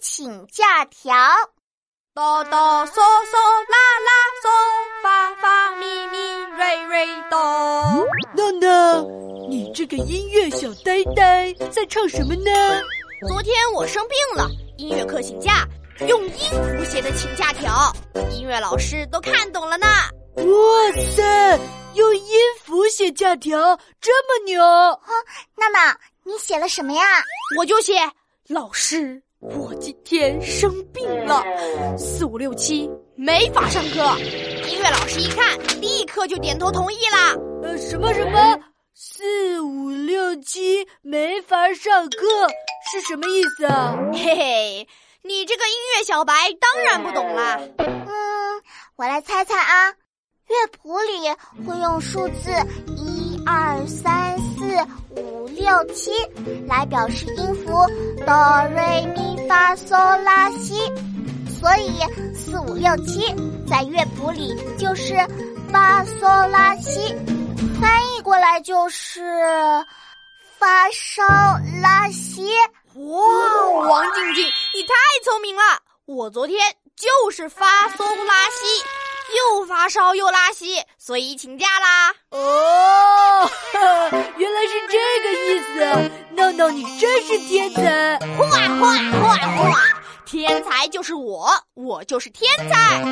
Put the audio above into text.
请假条。哆哆嗦嗦啦啦嗦，发发咪咪瑞瑞哆。闹闹，你这个音乐小呆呆在唱什么呢？昨天我生病了，音乐课请假，用音符写的请假条，音乐老师都看懂了呢。哇塞，用音符写假条这么牛！哼，娜娜，你写了什么呀？我就写老师。我今天生病了，四五六七没法上课。音乐老师一看，立刻就点头同意啦。呃，什么什么？四五六七没法上课是什么意思啊？嘿嘿，你这个音乐小白当然不懂啦。嗯，我来猜猜啊，乐谱里会用数字一二三四五六七来表示音符哆瑞咪。发嗦拉西，所以四五六七在乐谱里就是发嗦拉西，翻译过来就是发烧拉西。哇，王静静，你太聪明了！我昨天就是发嗦拉西，又发烧又拉稀，所以请假啦。哦，原来是这个意你真是天才！画画画画，天才就是我，我就是天才。